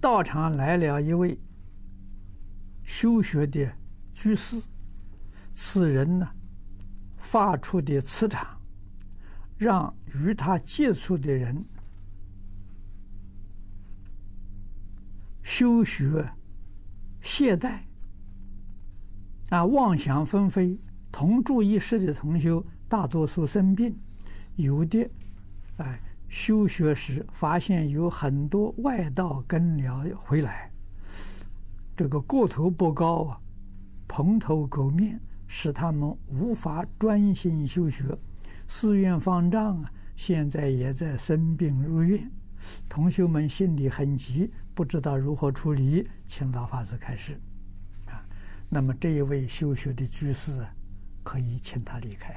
道场来了一位修学的居士，此人呢，发出的磁场，让与他接触的人修学懈怠啊，妄想纷飞。同住一室的同修，大多数生病，有的哎。修学时发现有很多外道跟了回来，这个个头不高啊，蓬头垢面，使他们无法专心修学。寺院方丈啊，现在也在生病入院，同学们心里很急，不知道如何处理，请老法师开示。啊，那么这一位修学的居士，可以请他离开。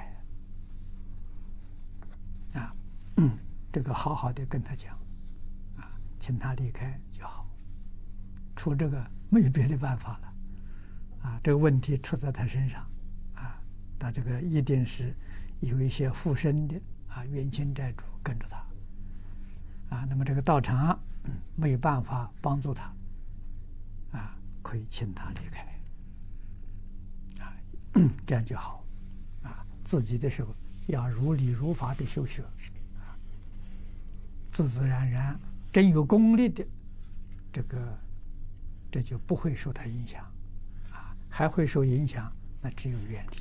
啊，嗯。这个好好的跟他讲，啊，请他离开就好。除这个没有别的办法了，啊，这个问题出在他身上，啊，他这个一定是有一些附身的啊冤亲债主跟着他，啊，那么这个道场没有办法帮助他，啊，可以请他离开，啊，这样就好，啊，自己的时候要如理如法的修学。自自然然，真有功力的，这个这就不会受他影响，啊，还会受影响，那只有远离。